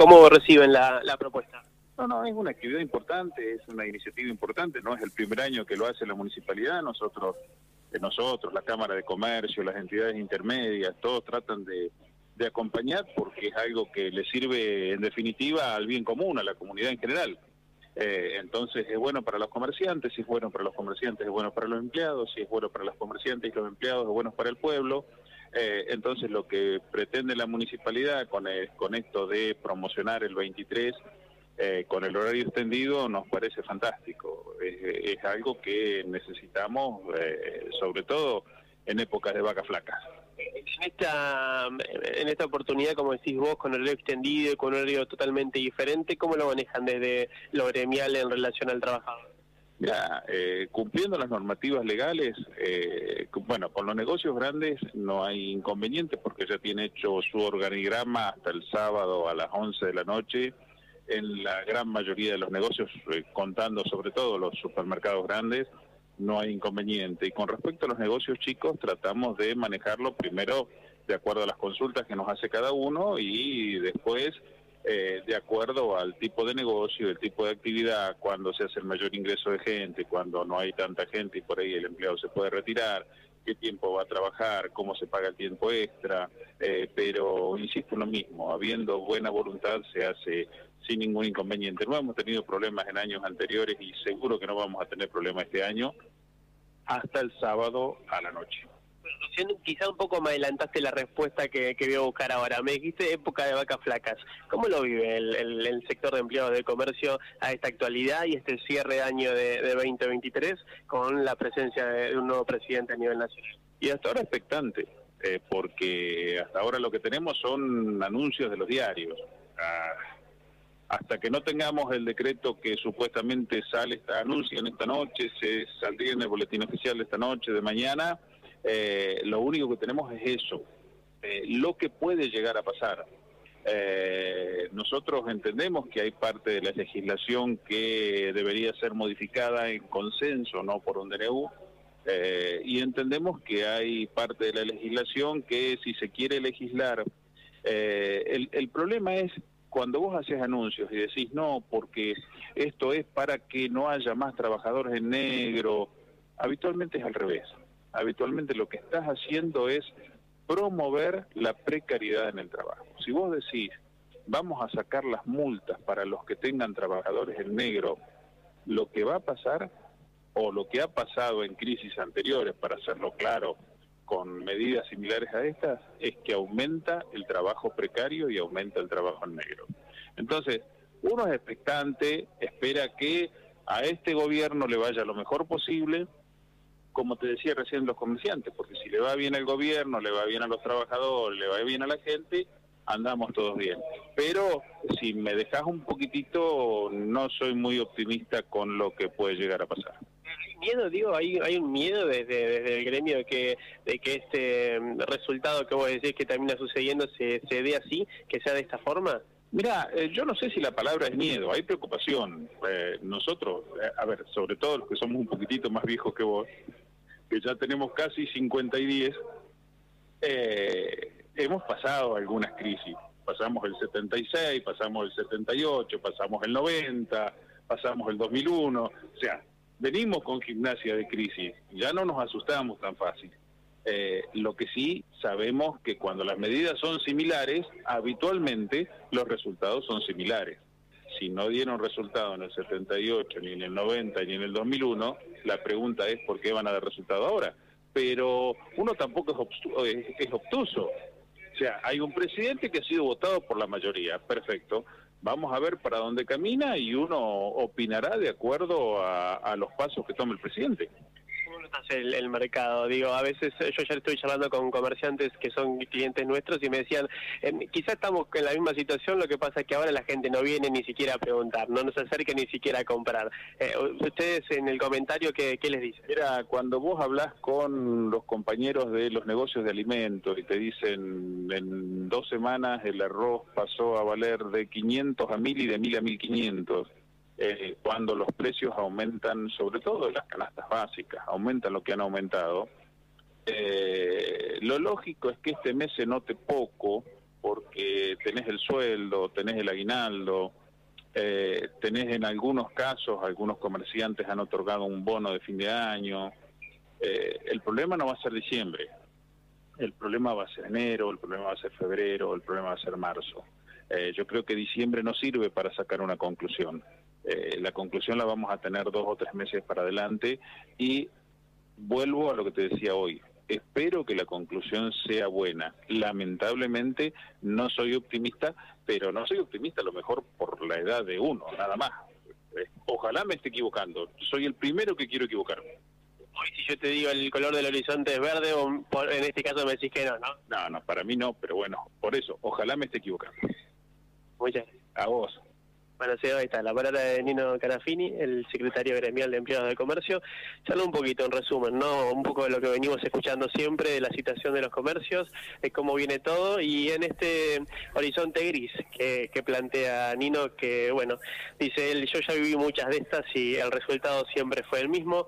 ¿Cómo reciben la, la propuesta? No, no, es una actividad importante, es una iniciativa importante, no es el primer año que lo hace la municipalidad, nosotros, eh, nosotros, la Cámara de Comercio, las entidades intermedias, todos tratan de, acompañar porque es algo que le sirve en definitiva al bien común, a la comunidad en general. Eh, entonces es bueno para los comerciantes, si es bueno para los comerciantes es bueno para los empleados, si es bueno para los comerciantes y los empleados es bueno para el pueblo. Eh, entonces lo que pretende la municipalidad con, con esto de promocionar el 23 eh, con el horario extendido nos parece fantástico. Es, algo que necesitamos, sobre todo en épocas de vacas flacas. En esta, en esta oportunidad, como decís vos, con horario extendido y con horario totalmente diferente, ¿cómo lo manejan desde lo gremial en relación al trabajador? Ya, eh, cumpliendo las normativas legales, eh, bueno, con los negocios grandes no hay inconveniente porque ya tiene hecho su organigrama hasta el sábado a las 11 de la noche. En la gran mayoría de los negocios, eh, contando sobre todo los supermercados grandes, no hay inconveniente. Y con respecto a los negocios chicos, tratamos de manejarlo primero de acuerdo a las consultas que nos hace cada uno y después eh, de acuerdo al tipo de negocio, el tipo de actividad, cuando se hace el mayor ingreso de gente, cuando no hay tanta gente y por ahí el empleado se puede retirar, qué tiempo va a trabajar, cómo se paga el tiempo extra, eh, pero insisto en lo mismo, habiendo buena voluntad se hace sin ningún inconveniente. No hemos tenido problemas en años anteriores y seguro que no vamos a tener problemas este año hasta el sábado a la noche. Quizá un poco me adelantaste la respuesta que, que voy a buscar ahora. Me dijiste época de vacas flacas. ¿Cómo lo vive el, sector de empleados de comercio a esta actualidad y este cierre de año de, 2023 con la presencia de un nuevo presidente a nivel nacional? Y hasta ahora expectante, eh, porque hasta ahora lo que tenemos son anuncios de los diarios. Ah, hasta que no tengamos el decreto que supuestamente sale, en esta noche, se saldría en el boletín oficial de esta noche, de mañana, eh, lo único que tenemos es eso, eh, lo que puede llegar a pasar. Eh, nosotros entendemos que hay parte de la legislación que debería ser modificada en consenso, no por un DNU, y entendemos que hay parte de la legislación que si se quiere legislar, el, el problema es cuando vos haces anuncios y decís no, porque esto es para que no haya más trabajadores en negro, habitualmente es al revés. Habitualmente lo que estás haciendo es promover la precariedad en el trabajo. Si vos decís, vamos a sacar las multas para los que tengan trabajadores en negro, lo que va a pasar, o lo que ha pasado en crisis anteriores, para hacerlo claro, con medidas similares a estas es que aumenta el trabajo precario y aumenta el trabajo en negro. Entonces, uno es expectante, espera que a este gobierno le vaya lo mejor posible, como te decía recién los comerciantes, porque si le va bien al gobierno, le va bien a los trabajadores, le va bien a la gente, andamos todos bien. Pero si me dejas un poquitito, no soy muy optimista con lo que puede llegar a pasar miedo, digo, hay, hay un miedo desde, el gremio de que, de que este mm, resultado que vos decís que termina sucediendo se, se dé así, que sea de esta forma? Mira, eh, yo no sé si la palabra es miedo, hay preocupación. Eh, nosotros, eh, a ver, sobre todo los que somos un poquitito más viejos que vos, que ya tenemos casi 50 y 10, hemos pasado algunas crisis. Pasamos el 76, pasamos el 78, pasamos el 90, pasamos el 2001. O sea, venimos con gimnasia de crisis, ya no nos asustamos tan fácil. Eh, lo que sí sabemos que cuando las medidas son similares, habitualmente los resultados son similares. Si no dieron resultado en el 78, ni en el 90, ni en el 2001, la pregunta es por qué van a dar resultado ahora. Pero uno tampoco es, es obtuso. O sea, hay un presidente que ha sido votado por la mayoría, perfecto vamos a ver para dónde camina y uno opinará de acuerdo a, los pasos que tome el presidente el, mercado? Digo, a veces eh, yo ya estoy charlando con comerciantes que son clientes nuestros y me decían, eh, quizás estamos en la misma situación, lo que pasa es que ahora la gente no viene ni siquiera a preguntar, no nos acerca ni siquiera a comprar. Eh, ustedes en el comentario, ¿qué, ¿qué, les dicen? Mira, cuando vos hablas con los compañeros de los negocios de alimentos y te dicen en dos semanas el arroz pasó a valer de 500 a 1000 y de 1000 a 1500 eh, cuando los precios aumentan, sobre todo en las canastas básicas, aumentan lo que han aumentado, eh, lo lógico es que este mes se note poco porque tenés el sueldo, tenés el aguinaldo, eh, tenés en algunos casos, algunos comerciantes han otorgado un bono de fin de año. Eh, el problema no va a ser diciembre, el problema va a ser enero, el problema va a ser febrero, el problema va a ser marzo. Eh, yo creo que diciembre no sirve para sacar una conclusión. Eh, la conclusión la vamos a tener dos o tres meses para adelante y vuelvo a lo que te decía hoy. Espero que la conclusión sea buena. Lamentablemente no soy optimista, pero no soy optimista a lo mejor por la edad de uno, nada más. Eh, ojalá me esté equivocando. Soy el primero que quiero equivocarme. Hoy si yo te digo el color del horizonte es verde, o en este caso me decís que no, ¿no? No, no, para mí no, pero bueno, por eso, ojalá me esté equivocando. Muchas gracias. A vos. Bueno, sí, ahí está, la palabra de Nino Carafini, el secretario gremial de empleados de comercio. Charla un poquito, en resumen, ¿no? Un poco de lo que venimos escuchando siempre, de la situación de los comercios, de cómo viene todo, y en este horizonte gris que, que plantea Nino, que, bueno, dice él, yo ya viví muchas de estas y el resultado siempre fue el mismo,